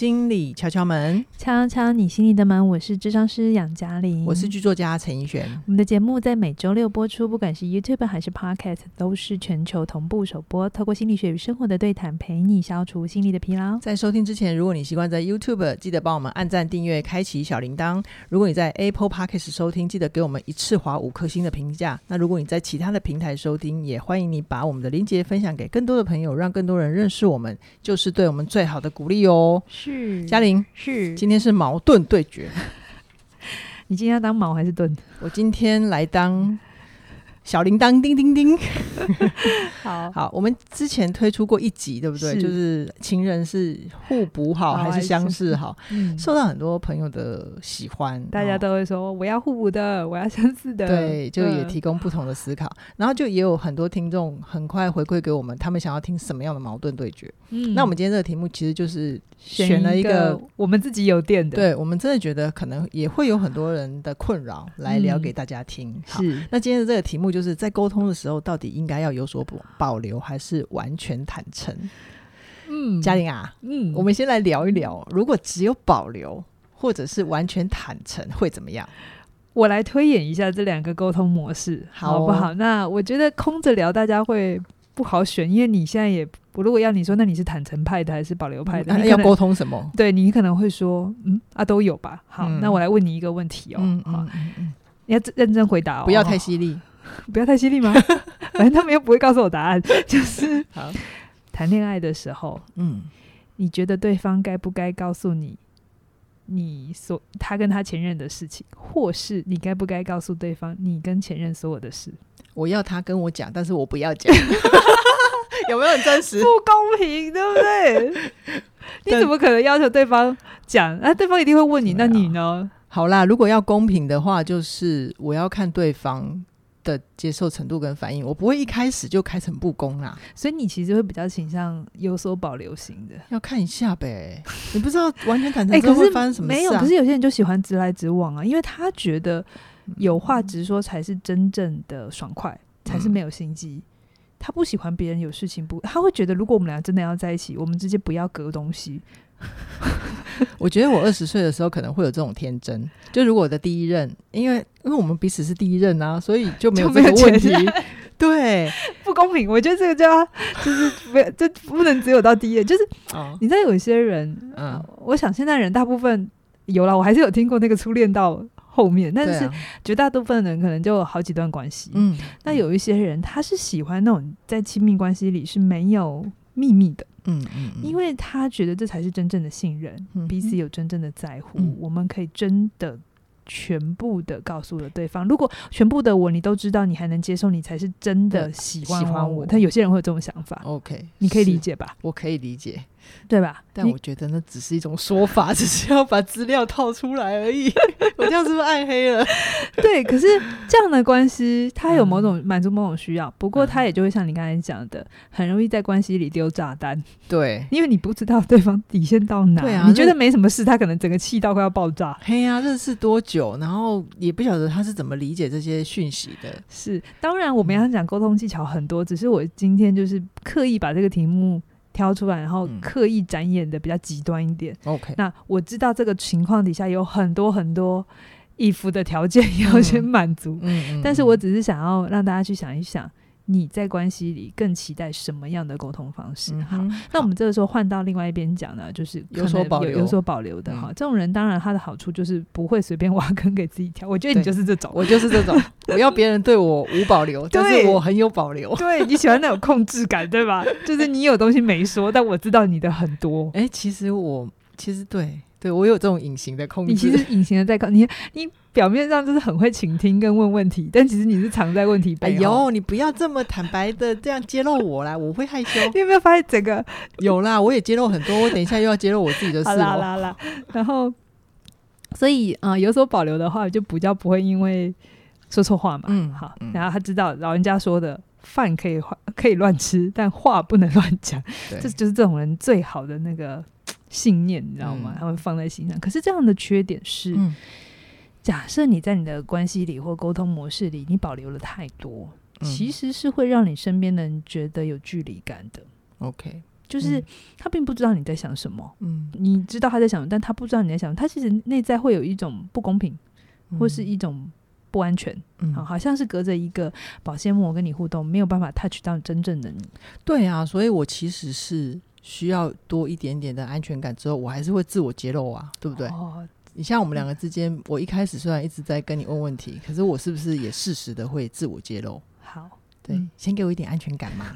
心理敲敲门，敲敲你心里的门。我是智商师杨嘉玲，我是剧作家陈奕璇。我们的节目在每周六播出，不管是 YouTube 还是 Podcast，都是全球同步首播。透过心理学与生活的对谈，陪你消除心理的疲劳。在收听之前，如果你习惯在 YouTube，记得帮我们按赞、订阅、开启小铃铛。如果你在 Apple Podcast 收听，记得给我们一次划五颗星的评价。那如果你在其他的平台收听，也欢迎你把我们的链接分享给更多的朋友，让更多人认识我们，就是对我们最好的鼓励哦。是嘉玲，是今天是矛盾对决。你今天要当矛还是盾？我今天来当。小铃铛叮叮叮，好。好，我们之前推出过一集，对不对？是。就是情人是互补好还是相似好？嗯，受到很多朋友的喜欢，大家都会说我要互补的，我要相似的。对，就也提供不同的思考，嗯、然后就也有很多听众很快回馈给我们，他们想要听什么样的矛盾对决。嗯，那我们今天这个题目其实就是选了一个，我们自己有电的，对我们真的觉得可能也会有很多人的困扰来聊给大家听。嗯、好，是，那今天的这个题目就是在沟通的时候，到底应该要有所保留，还是完全坦诚？嗯，嘉玲啊，嗯，我们先来聊一聊，如果只有保留，或者是完全坦诚，会怎么样？我来推演一下这两个沟通模式，好，好不好？那我觉得空着聊，大家会。不好选，因为你现在也，我如果要你说，那你是坦诚派的还是保留派的？嗯、要沟通什么？对，你可能会说，嗯啊，都有吧。好，嗯、那我来问你一个问题哦，嗯好，嗯嗯、你要认真回答哦，不要太犀利，不要太犀利吗？反正他们又不会告诉我答案，就是好谈恋爱的时候，嗯，你觉得对方该不该告诉你，你所他跟他前任的事情，或是你该不该告诉对方你跟前任所有的事？我要他跟我讲，但是我不要讲，有没有很真实？不公平，对不对？你怎么可能要求对方讲？那、啊、对方一定会问你，那你呢？好啦，如果要公平的话，就是我要看对方的接受程度跟反应，我不会一开始就开诚布公啦。所以你其实会比较倾向有所保留型的，要看一下呗。你不知道完全坦诚之后会发生什么事、啊欸、可是没有，可是有些人就喜欢直来直往啊，因为他觉得。有话直说才是真正的爽快，才是没有心机。嗯、他不喜欢别人有事情不，他会觉得如果我们俩真的要在一起，我们直接不要隔东西。我觉得我二十岁的时候可能会有这种天真，就如果我的第一任，因为因为我们彼此是第一任啊，所以就没有这个问题。对，不公平。我觉得这个叫就是不要，这不能只有到第一任，就是、哦、你知道有些人，嗯、呃，我想现在人大部分有了，我还是有听过那个初恋到。后面，但是绝大部分人可能就有好几段关系。嗯，那有一些人他是喜欢那种在亲密关系里是没有秘密的。嗯嗯，因为他觉得这才是真正的信任，嗯、彼此有真正的在乎，嗯、我们可以真的。全部的告诉了对方，如果全部的我你都知道，你还能接受，你才是真的喜欢我。喜欢我。但有些人会有这种想法，OK，你可以理解吧？我可以理解，对吧？但我觉得那只是一种说法，只是要把资料套出来而已。我这样是不是暗黑了？对，可是这样的关系，它有某种满足某种需要，不过它也就会像你刚才讲的，很容易在关系里丢炸弹。对，因为你不知道对方底线到哪。对啊，你觉得没什么事，他可能整个气到快要爆炸。嘿呀，认识多久？然后也不晓得他是怎么理解这些讯息的。是，当然我们要讲沟通技巧很多，嗯、只是我今天就是刻意把这个题目挑出来，然后刻意展演的比较极端一点。OK，、嗯、那我知道这个情况底下有很多很多衣服的条件要先满足，嗯嗯、但是我只是想要让大家去想一想。你在关系里更期待什么样的沟通方式？嗯、好，那我们这个时候换到另外一边讲呢，就是有，有所保留、有所保留的哈。嗯、这种人当然他的好处就是不会随便挖坑给自己跳。我觉得你就是这种，我就是这种，我要别人对我无保留，对但是我很有保留。对，你喜欢那种控制感，对吧？就是你有东西没说，但我知道你的很多。哎、欸，其实我其实对。对，我有这种隐形的控制。你其实隐形的在控，你你表面上就是很会倾听跟问问题，但其实你是藏在问题背后。哎呦，你不要这么坦白的这样揭露我啦，我会害羞。你有没有发现整个 有啦？我也揭露很多，我等一下又要揭露我自己的事。好啦啦啦，然后，所以啊、呃，有所保留的话，就比较不会因为说错话嘛。嗯，好。然后他知道老人家说的饭可以可以乱吃，但话不能乱讲。对这就是这种人最好的那个。信念，你知道吗？他会放在心上。嗯、可是这样的缺点是，嗯、假设你在你的关系里或沟通模式里，你保留了太多，嗯、其实是会让你身边的人觉得有距离感的。OK，就是他并不知道你在想什么，嗯，你知道他在想什么，但他不知道你在想什么，他其实内在会有一种不公平，或是一种不安全，嗯，好像是隔着一个保鲜膜跟你互动，没有办法 touch 到真正的你。对啊，所以我其实是需要多一点点的安全感之后，我还是会自我揭露啊，对不对？哦，你像我们两个之间，我一开始虽然一直在跟你问问题，可是我是不是也适时的会自我揭露？好，对，嗯，先给我一点安全感嘛。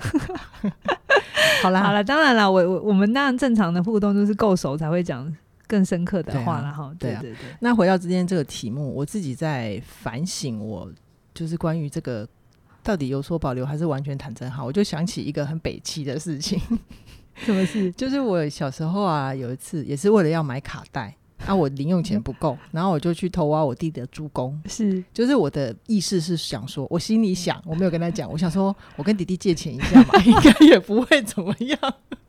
好啦，好了，当然了，我我我们那样正常的互动就是够熟才会讲更深刻的话了哈。对啊，对对对。那回到今天这个题目，我自己在反省，我就是关于这个到底有所保留还是完全坦诚好，我就想起一个很北七的事情。什么事？就是我小时候啊，有一次也是为了要买卡带。那、啊、我零用钱不够，然后我就去偷挖我弟的猪公。是，就是我的意识是想说，我心里想，我没有跟他讲，我想说，我跟弟弟借钱一下嘛，应该也不会怎么样，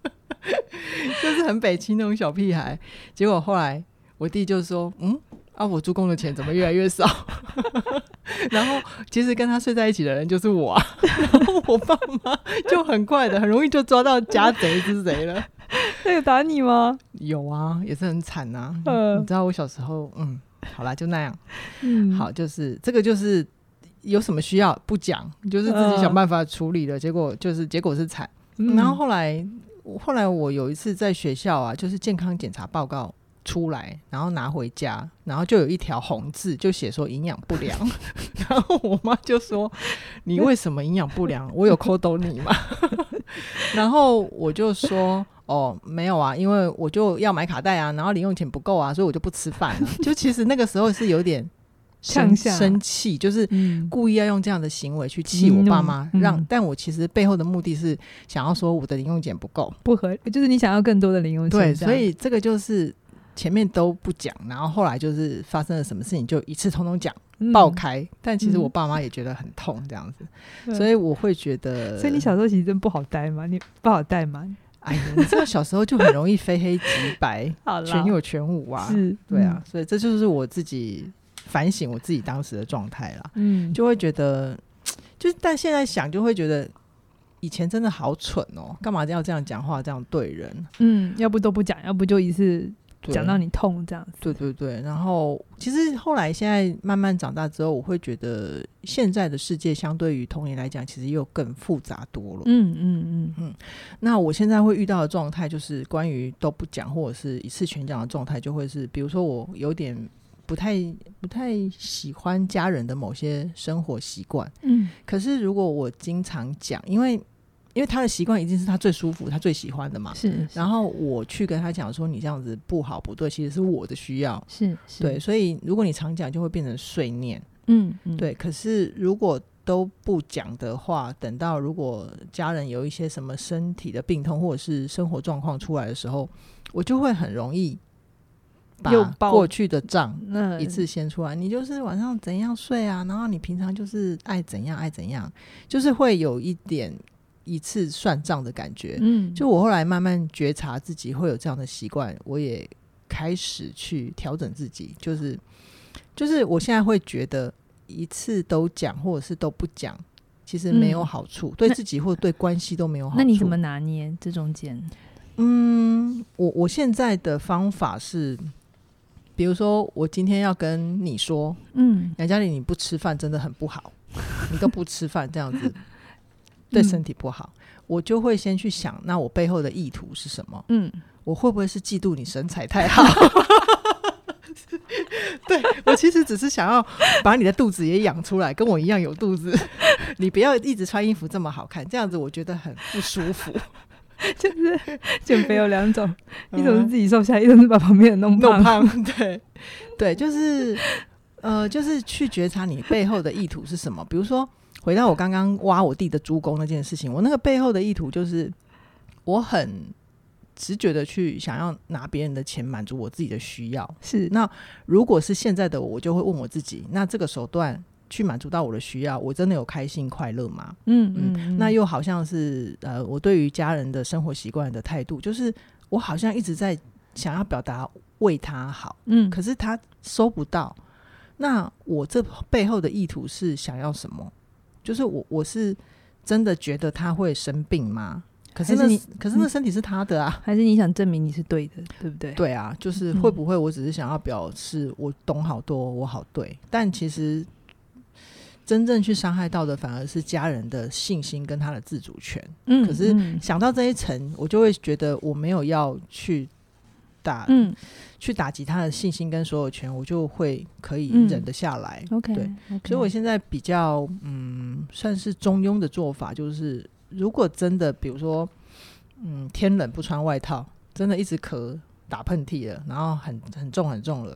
就是很北青那种小屁孩。结果后来我弟就说，嗯，啊，我租公的钱怎么越来越少？然后其实跟他睡在一起的人就是我，啊，然后我爸妈就很快的，很容易就抓到家贼是谁了。他有打你吗？有啊，也是很惨呐、啊呃。你知道我小时候，嗯，好啦，就那样。嗯，好，就是这个，就是有什么需要不讲，就是自己想办法处理的。呃、结果就是结果是惨、嗯。然后后来，后来我有一次在学校啊，就是健康检查报告出来，然后拿回家，然后就有一条红字，就写说营养不良。然后我妈就说：“你为什么营养不良？我有抠懂你吗？” 然后我就说。哦，没有啊，因为我就要买卡带啊，然后零用钱不够啊，所以我就不吃饭了。就其实那个时候是有点生生气，就是故意要用这样的行为去气我爸妈，嗯、让、嗯。但我其实背后的目的是想要说我的零用钱不够，不合，就是你想要更多的零用钱。对，所以这个就是前面都不讲，然后后来就是发生了什么事情就一次通通讲、嗯、爆开。但其实我爸妈也觉得很痛，这样子、嗯，所以我会觉得，所以你小时候其实真不好带嘛，你不好带嘛。哎呀，你知道小时候就很容易非黑即白，全有全无啊，是，对啊，所以这就是我自己反省我自己当时的状态啦。嗯，就会觉得，就是但现在想就会觉得，以前真的好蠢哦，干嘛要这样讲话，这样对人？嗯，要不都不讲，要不就一次。讲到你痛这样子，对对对。然后其实后来现在慢慢长大之后，我会觉得现在的世界相对于童年来讲，其实又更复杂多了。嗯嗯嗯嗯。那我现在会遇到的状态，就是关于都不讲或者是一次全讲的状态，就会是比如说我有点不太不太喜欢家人的某些生活习惯。嗯。可是如果我经常讲，因为因为他的习惯一定是他最舒服、他最喜欢的嘛。是，是。然后我去跟他讲说：“你这样子不好、不对，其实是我的需要。是”是。对，所以如果你常讲，就会变成碎念。嗯嗯。对，可是如果都不讲的话，等到如果家人有一些什么身体的病痛或者是生活状况出来的时候，我就会很容易把过去的账一次先出来。你就是晚上怎样睡啊？然后你平常就是爱怎样爱怎样，就是会有一点。一次算账的感觉，嗯，就我后来慢慢觉察自己会有这样的习惯，我也开始去调整自己，就是就是我现在会觉得一次都讲或者是都不讲，其实没有好处，嗯、对自己或者对关系都没有好处。那你怎么拿捏这中间？嗯，我我现在的方法是，比如说我今天要跟你说，嗯，杨嘉丽你不吃饭真的很不好，你都不吃饭这样子。对身体不好，嗯，我就会先去想，那我背后的意图是什么？嗯，我会不会是嫉妒你身材太好？对，我其实只是想要把你的肚子也养出来，跟我一样有肚子。你不要一直穿衣服这么好看，这样子我觉得很不舒服。就是减肥有两种，一种是自己瘦下来，一种是把旁边的弄胖。弄胖，对，对，就是呃，就是去觉察你背后的意图是什么，比如说。回到我刚刚挖我弟的猪公那件事情，我那个背后的意图就是，我很直觉的去想要拿别人的钱满足我自己的需要。是，那如果是现在的我，我就会问我自己，那这个手段去满足到我的需要，我真的有开心快乐吗？嗯嗯，嗯，那又好像是呃，我对于家人的生活习惯的态度，就是我好像一直在想要表达为他好，嗯，可是他收不到，那我这背后的意图是想要什么？就是我，我是真的觉得他会生病吗？可是那是可是那身体是他的啊，还是你想证明你是对的，对不对？对啊，就是会不会我只是想要表示我懂好多，我好对，但其实真正去伤害到的反而是家人的信心跟他的自主权。嗯，可是想到这一层，我就会觉得我没有要去打，嗯，去打击他的信心跟所有权，我就会可以忍得下来。OK，对，所以我现在比较嗯，算是中庸的做法，就是。如果真的，比如说，嗯，天冷不穿外套，真的一直咳、打喷嚏了，然后很很重很重了，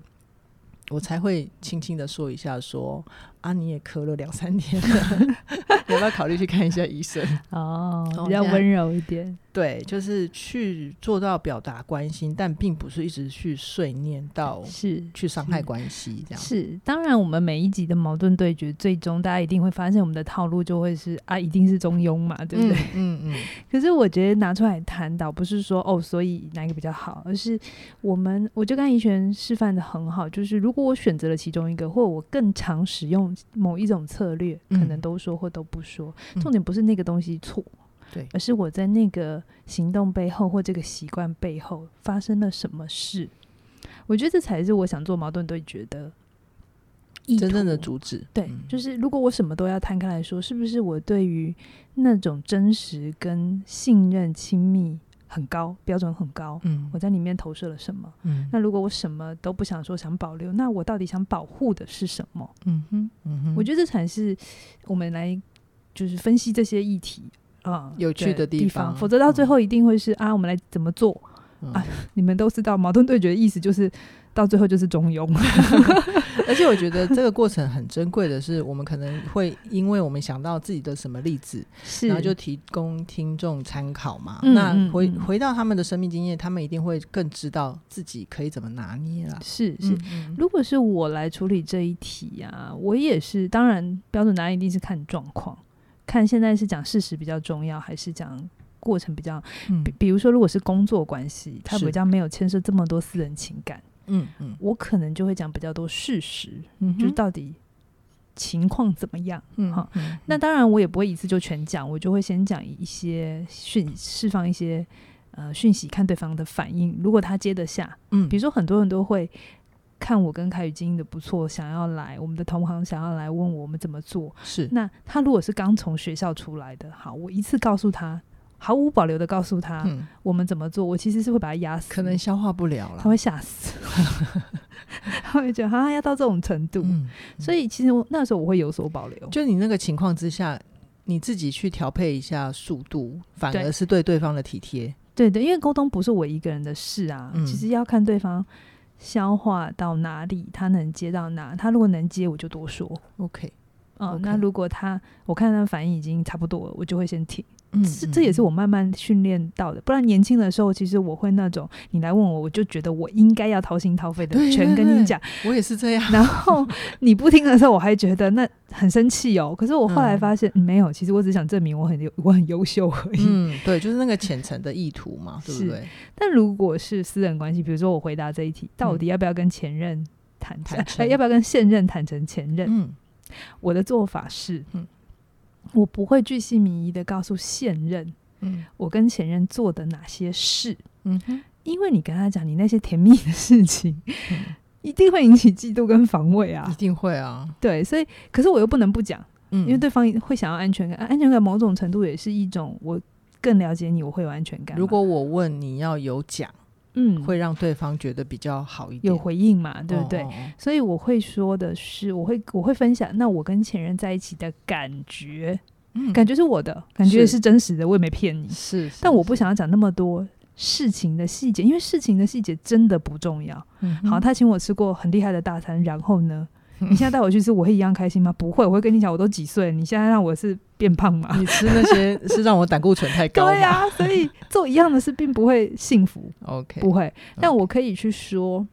我才会轻轻的说一下，说。啊，你也咳了两三天了，要不要考虑去看一下医生？哦，比较温柔一点。对，就是去做到表达关心，但并不是一直去碎念到是去伤害关系这样。是，当然，我们每一集的矛盾对决，最终大家一定会发现，我们的套路就会是啊，一定是中庸嘛，对不对？嗯嗯，嗯。可是我觉得拿出来谈，倒不是说哦，所以哪一个比较好，而是我们，我就跟怡璇示范的很好，就是如果我选择了其中一个，或者我更常使用。某一种策略，可能都说或都不说，嗯、重点不是那个东西错，对，而是我在那个行动背后或这个习惯背后发生了什么事。我觉得这才是我想做矛盾对决的真正的主旨。对，嗯、就是如果我什么都要摊开来说，是不是我对于那种真实跟信任、亲密？很高，标准很高。嗯，我在里面投射了什么？嗯，那如果我什么都不想说，想保留，那我到底想保护的是什么？嗯哼，嗯哼，我觉得这才是我们来就是分析这些议题啊有趣的地方。否则到最后一定会是、嗯、啊，我们来怎么做、嗯、啊？你们都知道，矛盾对决的意思就是。到最后就是中庸，而且我觉得这个过程很珍贵的是，我们可能会因为我们想到自己的什么例子，是然后就提供听众参考嘛。嗯、那回回到他们的生命经验，他们一定会更知道自己可以怎么拿捏了。是是，如果是我来处理这一题啊，我也是，当然标准答案一定是看状况，看现在是讲事实比较重要，还是讲过程比较。嗯、比比如说，如果是工作关系，它比较没有牵涉这么多私人情感。嗯嗯，我可能就会讲比较多事实，嗯，就是到底情况怎么样，嗯好，那当然我也不会一次就全讲，我就会先讲一些讯，释放一些呃讯息，看对方的反应，如果他接得下，嗯，比如说很多人都会看我跟凯宇经营的不错，想要来我们的同行想要来问我们怎么做，是，那他如果是刚从学校出来的，好，我一次告诉他。毫无保留的告诉他，我们怎么做。我其实是会把他压死，可能消化不了了，他会吓死，他会觉得啊，要到这种程度。嗯、所以其实我那时候我会有所保留。就你那个情况之下，你自己去调配一下速度，反而是对对方的体贴。对对，因为沟通不是我一个人的事啊，嗯、其实要看对方消化到哪里，他能接到哪。他如果能接，我就多说。OK，嗯.那如果他我看他反应已经差不多了，我就会先停。嗯，这这也是我慢慢训练到的。不然年轻的时候，其实我会那种，你来问我，我就觉得我应该要掏心掏肺的全跟你讲。我也是这样。然后你不听的时候，我还觉得那很生气哦。可是我后来发现，没有，其实我只想证明我很优，我很优秀而已。嗯，对，就是那个浅层的意图嘛，对不对？但如果是私人关系，比如说我回答这一题，到底要不要跟前任坦诚？要不要跟现任坦诚前任？嗯，我的做法是，嗯。我不会巨细靡遗的告诉现任，嗯，我跟前任做的哪些事，嗯哼，因为你跟他讲你那些甜蜜的事情，嗯、一定会引起嫉妒跟防卫啊，一定会啊，对，所以，可是我又不能不讲，嗯，因为对方会想要安全感，安全感某种程度也是一种我更了解你，我会有安全感。如果我问你要有讲。嗯，会让对方觉得比较好一点，有回应嘛，对不对？哦哦。哦，所以我会说的是，我会我会分享，那我跟前任在一起的感觉，嗯，感觉是我的感觉是。真实的，我也没骗你，是，是，但我不想要讲那么多事情的细节，因为事情的细节真的不重要。嗯，好，他请我吃过很厉害的大餐，然后呢？你现在带我去吃，我会一样开心吗？不会，我会跟你讲，我都几岁，你现在让我是变胖吗？你吃那些 是让我胆固醇太高？对呀、啊，所以做一样的事并不会幸福。OK，不会，但我可以去说，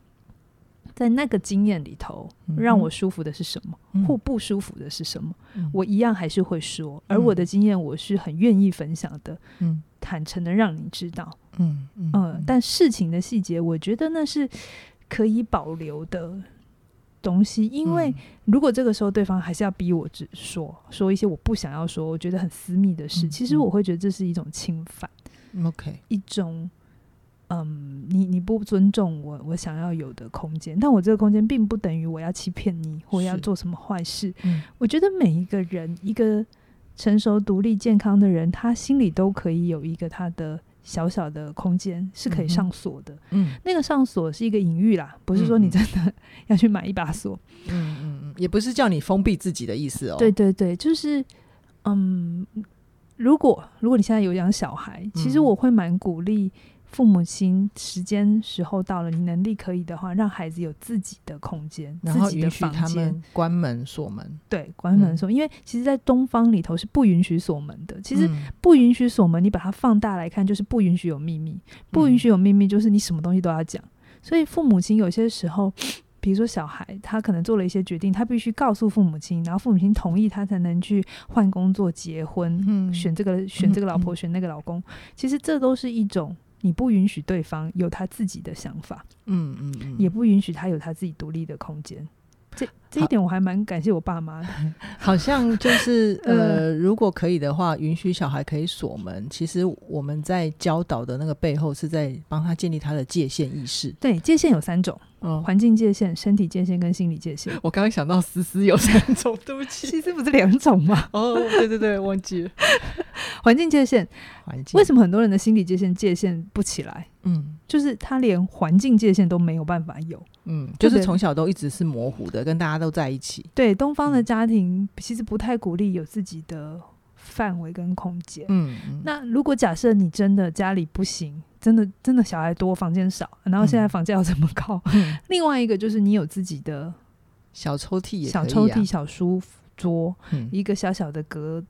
在那个经验里头，让我舒服的是什么，嗯、或不舒服的是什么，嗯、我一样还是会说。而我的经验，我是很愿意分享的，嗯，坦诚的让你知道，嗯嗯、呃，但事情的细节，我觉得那是可以保留的。东西，因为如果这个时候对方还是要逼我只说说一些我不想要说，我觉得很私密的事，嗯、其实我会觉得这是一种侵犯。OK，一种嗯，你你不尊重我，我想要有的空间，但我这个空间并不等于我要欺骗你，或要做什么坏事。嗯，我觉得每一个人，一个成熟、独立、健康的人，他心里都可以有一个他的。小小的空间是可以上锁的，嗯，那个上锁是一个隐喻啦，不是说你真的要去买一把锁，嗯嗯嗯，也不是叫你封闭自己的意思哦。对对对，就是，嗯，如果如果你现在有养小孩，其实我会蛮鼓励。父母亲时间时候到了，你能力可以的话，让孩子有自己的空间，然后自己的房间，关门锁门。对，关门锁，嗯，因为其实，在东方里头是不允许锁门的。其实不允许锁门，你把它放大来看，就是不允许有秘密。不允许有秘密，就是你什么东西都要讲。所以父母亲有些时候，比如说小孩，他可能做了一些决定，他必须告诉父母亲，然后父母亲同意，他才能去换工作、结婚、嗯、选这个选这个老婆、嗯、选那个老公。其实这都是一种。你不允许对方有他自己的想法，嗯嗯嗯，也不允许他有他自己独立的空间。这这一点我还蛮感谢我爸妈的。好像就是 呃，如果可以的话，允许小孩可以锁门。其实我们在教导的那个背后，是在帮他建立他的界限意识。对，界限有三种。嗯环境界限、身体界限跟心理界限。我刚刚想到思思有三种，对不起，其实不是两种吗？哦，对对对，忘记了。环境界限，环境为什么很多人的心理界限界限不起来？嗯，就是他连环境界限都没有办法有。嗯，就是从小都一直是模糊的，跟大家都在一起。对，东方的家庭其实不太鼓励有自己的范围跟空间。嗯，嗯，那如果假设你真的家里不行。真的，真的小孩多，房间少，然后现在房价要这么高。嗯、另外一个就是你有自己的小抽屉、啊，小抽屉、小书桌，嗯、一个小小的隔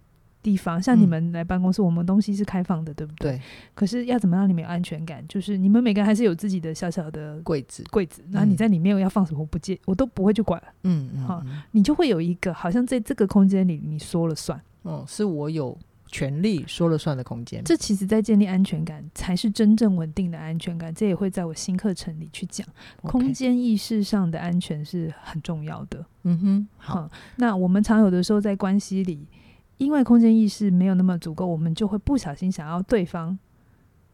地方。像你们来办公室，我们东西是开放的，对不对？对。可是要怎么让你们有安全感？就是你们每个人还是有自己的小小的柜子，柜子。然后你在里面要放什么，我不介，我都不会去管。嗯好，你就会有一个好像在这个空间里，你说了算。嗯，是我有。权力说了算的空间，这其实在建立安全感，才是真正稳定的安全感。这也会在我新课程里去讲.空间意识上的安全是很重要的。嗯哼，好。嗯，那我们常有的时候在关系里，因为空间意识没有那么足够，我们就会不小心想要对方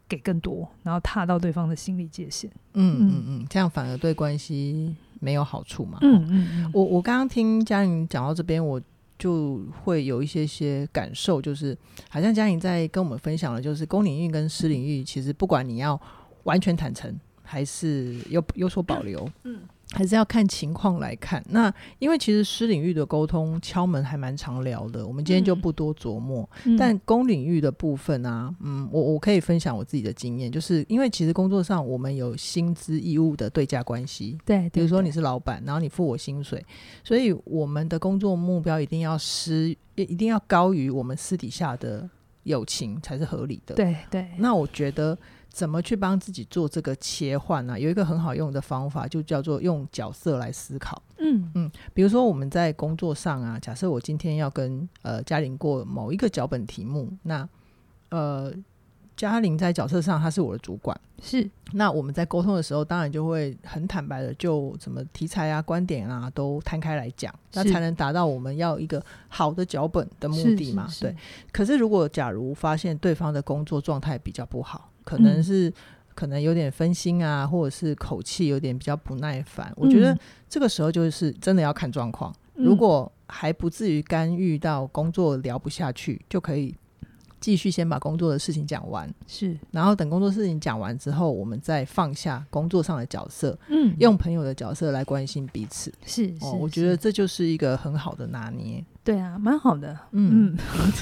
给更多，然后踏到对方的心理界限。嗯嗯嗯，这样反而对关系没有好处嘛。嗯嗯嗯。我我刚刚听嘉颖讲到这边，我。就会有一些些感受，就是好像嘉颖在跟我们分享的，就是公领域跟私领域，其实不管你要完全坦诚，还是有有所保留，嗯。还是要看情况来看。那因为其实私领域的沟通敲门还蛮常聊的，我们今天就不多琢磨。嗯、但公领域的部分啊，嗯，我我可以分享我自己的经验，就是因为其实工作上我们有薪资义务的对价关系，对，对，对，比如说你是老板，然后你付我薪水，所以我们的工作目标一定要私，一定要高于我们私底下的友情才是合理的。对对，那我觉得。怎么去帮自己做这个切换呢？有一个很好用的方法，就叫做用角色来思考。嗯嗯，比如说我们在工作上啊，假设我今天要跟呃嘉玲过某一个脚本题目，那呃嘉玲在角色上她是我的主管，是。那我们在沟通的时候，当然就会很坦白的，就什么题材啊、观点啊都摊开来讲，那才能达到我们要一个好的脚本的目的嘛。对。可是如果假如发现对方的工作状态比较不好，可能是、嗯、可能有点分心啊，或者是口气有点比较不耐烦。嗯、我觉得这个时候就是真的要看状况。嗯、如果还不至于干预到工作聊不下去，就可以继续先把工作的事情讲完。是，然后等工作事情讲完之后，我们再放下工作上的角色，嗯，用朋友的角色来关心彼此。是，是，哦，我觉得这就是一个很好的拿捏。对啊，蛮好的。嗯。嗯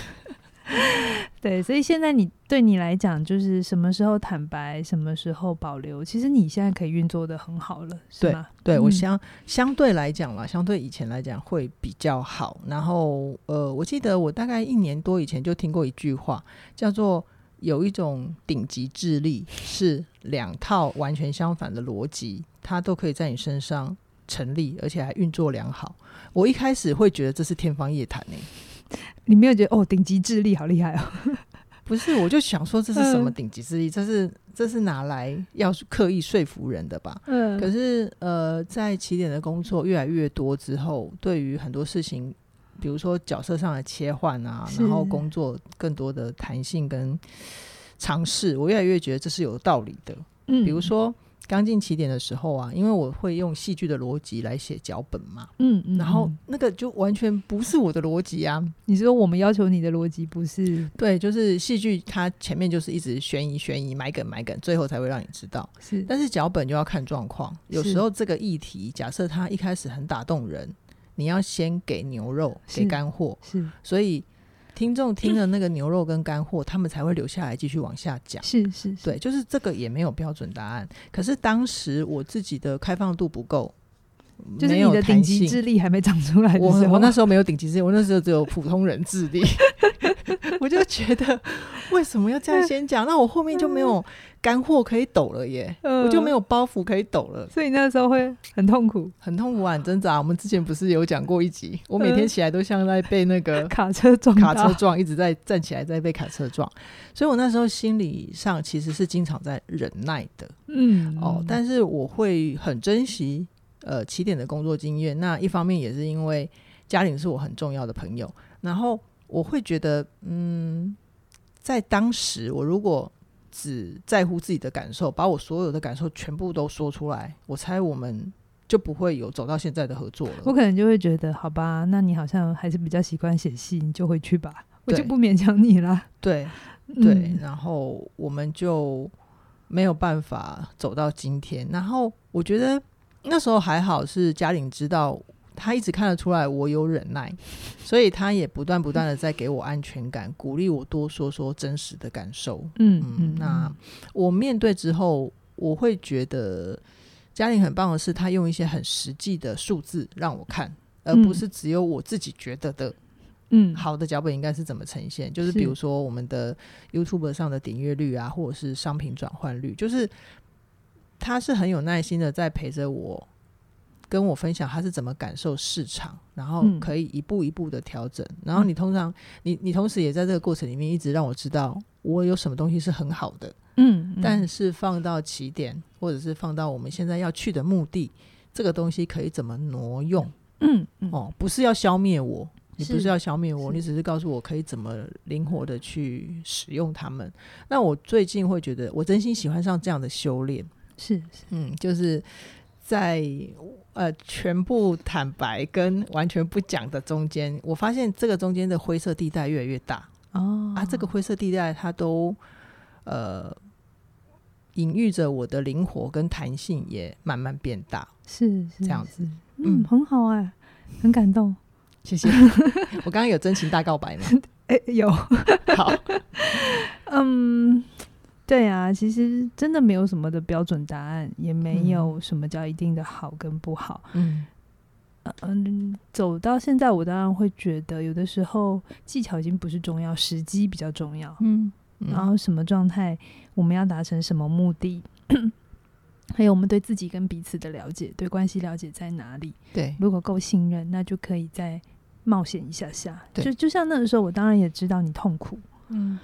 对，所以现在你对你来讲，就是什么时候坦白，什么时候保留，其实你现在可以运作的很好了，是吗？对，对我相、嗯、相对来讲啦，相对以前来讲会比较好。然后，呃，我记得我大概一年多以前就听过一句话，叫做有一种顶级智力是两套完全相反的逻辑，它都可以在你身上成立，而且还运作良好。我一开始会觉得这是天方夜谭呢。你没有觉得哦，顶级智力好厉害哦？不是，我就想说这是什么顶级智力？嗯、这是这是拿来要刻意说服人的吧？嗯。可是呃，在起点的工作越来越多之后，对于很多事情，比如说角色上的切换啊，然后工作更多的弹性跟尝试，我越来越觉得这是有道理的。嗯，比如说。刚进起点的时候啊，因为我会用戏剧的逻辑来写脚本嘛，嗯，嗯，然后那个就完全不是我的逻辑啊。你说我们要求你的逻辑不是？对，就是戏剧它前面就是一直悬疑悬疑埋梗埋梗，最后才会让你知道。是，但是脚本就要看状况，有时候这个议题假设它一开始很打动人，你要先给牛肉给干货，是，所以。听众听了那个牛肉跟干货，他们才会留下来继续往下讲。是是，是，对，就是这个也没有标准答案。可是当时我自己的开放度不够，就是你的顶级智力还没长出来。我我那时候没有顶级智力，我那时候只有普通人智力。我就觉得 为什么要这样先讲？那我后面就没有。干货可以抖了耶，呃、我就没有包袱可以抖了，所以那个时候会很痛苦，很痛苦啊，很挣扎。我们之前不是有讲过一集，我每天起来都像在被那个卡车撞，卡车撞，一直在站起来在被卡车撞，所以我那时候心理上其实是经常在忍耐的，嗯哦，但是我会很珍惜呃起点的工作经验。那一方面也是因为嘉玲是我很重要的朋友，然后我会觉得嗯，在当时我如果只在乎自己的感受，把我所有的感受全部都说出来，我猜我们就不会有走到现在的合作了。我可能就会觉得，好吧，那你好像还是比较习惯写信，你就回去吧，我就不勉强你了。对对，嗯、然后我们就没有办法走到今天。然后我觉得那时候还好，是嘉玲知道。他一直看得出来我有忍耐，所以他也不断不断的在给我安全感，鼓励我多说说真实的感受。嗯嗯，那我面对之后，我会觉得嘉玲很棒的是，他用一些很实际的数字让我看，而不是只有我自己觉得的。嗯，好的脚本应该是怎么呈现？就是比如说我们的 YouTube 上的点阅率啊，或者是商品转换率，就是他是很有耐心的在陪着我。跟我分享他是怎么感受市场，然后可以一步一步的调整。嗯、然后你通常，你你同时也在这个过程里面一直让我知道我有什么东西是很好的。嗯，嗯，但是放到起点，或者是放到我们现在要去的目的，这个东西可以怎么挪用？嗯，嗯哦，不是要消灭我，你不是要消灭我，你只是告诉我可以怎么灵活的去使用它们。那我最近会觉得，我真心喜欢上这样的修炼。是，是，嗯，就是。在呃全部坦白跟完全不讲的中间，我发现这个中间的灰色地带越来越大。哦。啊，这个灰色地带它都呃隐喻着我的灵活跟弹性也慢慢变大，是，是这样子，嗯，很好哎、欸，很感动，谢谢。我刚刚有真情大告白吗？哎、欸，有，好，嗯。对啊，其实真的没有什么的标准答案，也没有什么叫一定的好跟不好。嗯嗯，走到现在，我当然会觉得，有的时候技巧已经不是重要，时机比较重要。嗯，嗯，然后什么状态，我们要达成什么目的，还有我们对自己跟彼此的了解，对关系了解在哪里？对，如果够信任，那就可以再冒险一下下。对，就就像那个时候，我当然也知道你痛苦。嗯。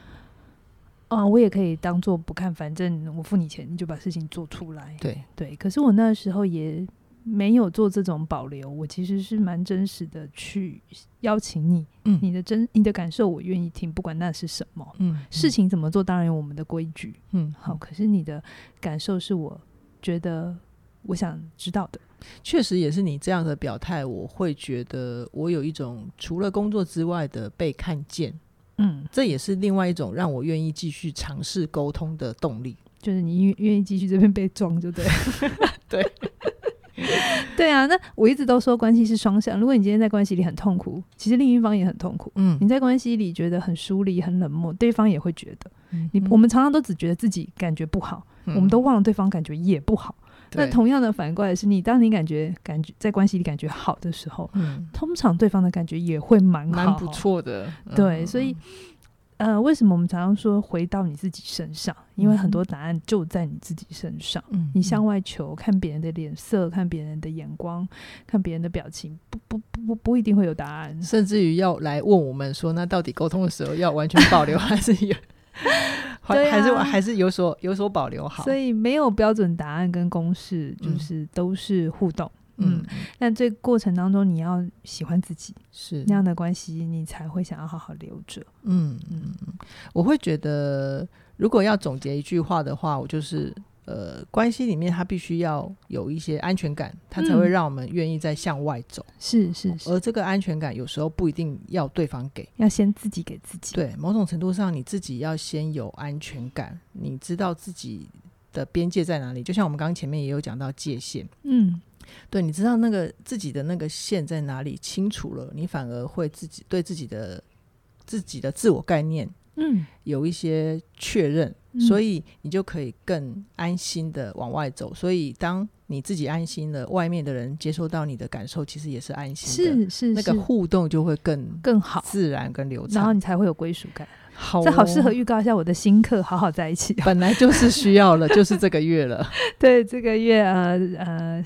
啊，我也可以当做不看，反正我付你钱，你就把事情做出来。对对，可是我那时候也没有做这种保留，我其实是蛮真实的去邀请你，嗯，你的真你的感受我愿意听，不管那是什么，嗯，嗯，事情怎么做当然有我们的规矩，嗯，好，可是你的感受是我觉得我想知道的，确实也是你这样的表态，我会觉得我有一种除了工作之外的被看见。嗯，这也是另外一种让我愿意继续尝试沟通的动力，就是你愿愿意继续这边被撞，就对，对，对啊。那我一直都说关系是双向，如果你今天在关系里很痛苦，其实另一方也很痛苦。嗯，你在关系里觉得很疏离、很冷漠，对方也会觉得。嗯，你我们常常都只觉得自己感觉不好，嗯，我们都忘了对方感觉也不好。那同样的反过来是你，当你感觉感觉在关系里感觉好的时候，嗯，通常对方的感觉也会蛮，蛮不错的。对，所以呃，为什么我们常常说回到你自己身上？因为很多答案就在你自己身上。嗯，你向外求，看别人的脸色，看别人的眼光，看别人的表情，不不不不不一定会有答案。甚至于要来问我们说，那到底沟通的时候要完全保留 还是有？还还是还是有所有所保留好，所以没有标准答案跟公式，就是都是互动。嗯，但这个过程当中，你要喜欢自己，是那样的关系，你才会想要好好留着。嗯嗯，我会觉得如果要总结一句话的话，我就是。呃，关系里面他必须要有一些安全感，他才会让我们愿意再向外走。是是是，而这个安全感有时候不一定要对方给，要先自己给自己。对，某种程度上你自己要先有安全感，你知道自己的边界在哪里。就像我们刚刚前面也有讲到界限，嗯，对，你知道那个自己的那个线在哪里清楚了，你反而会自己对自己的自己的自我概念，嗯，有一些确认。所以你就可以更安心的往外走。所以当你自己安心了，外面的人接收到你的感受，其实也是安心的。是是是，那个互动就会更更好、自然、跟流畅，然后你才会有归属感。好、哦，这好适合预告一下我的新课，好好在一起。本来就是需要了，就是这个月了。对，这个月呃呃，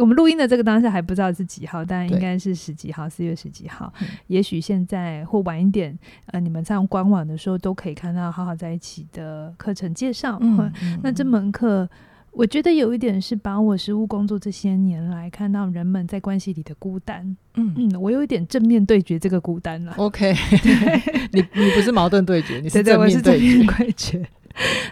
我们录音的这个当下还不知道是几号，但应该是十几号，四月十几号。也许现在或晚一点，呃，你们上官网的时候都可以看到好好在一起的课程介绍。嗯，嗯，那这门课。我觉得有一点是把我实务工作这些年来看到人们在关系里的孤单，嗯嗯，我有一点正面对决这个孤单了。OK，你你不是矛盾对决，你是正面对决。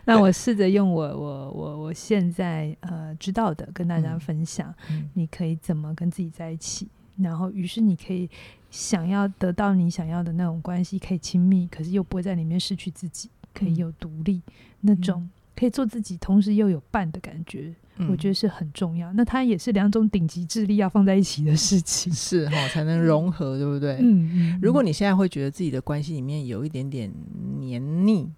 那我试着用我我我我现在呃知道的跟大家分享，嗯，你可以怎么跟自己在一起，然后于是你可以想要得到你想要的那种关系，可以亲密，可是又不会在里面失去自己，可以有独立那种。嗯可以做自己，同时又有伴的感觉，嗯、我觉得是很重要。那它也是两种顶级智力要放在一起的事情，是哈，才能融合，对不对？嗯嗯。如果你现在会觉得自己的关系里面有一点点黏腻，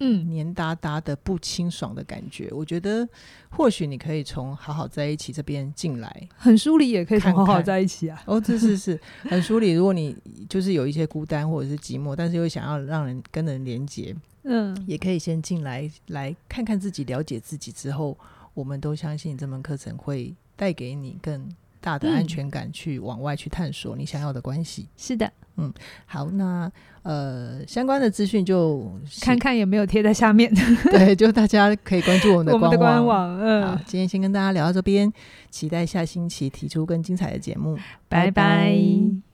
嗯，黏哒哒的不清爽的感觉，我觉得或许你可以从好好在一起这边进来，很疏离也可以从好好在一起啊。看看哦，这是是很疏离。如果你就是有一些孤单或者是寂寞，但是又想要让人跟人连接。嗯，也可以先进来来看看自己，了解自己之后，我们都相信这门课程会带给你更大的安全感，去往外去探索你想要的关系。嗯。是的，嗯，好，那呃相关的资讯就看看有没有贴在下面。对，就大家可以关注 我们的官网。官网，嗯，好，今天先跟大家聊到这边，期待下星期提出更精彩的节目。拜拜。拜拜。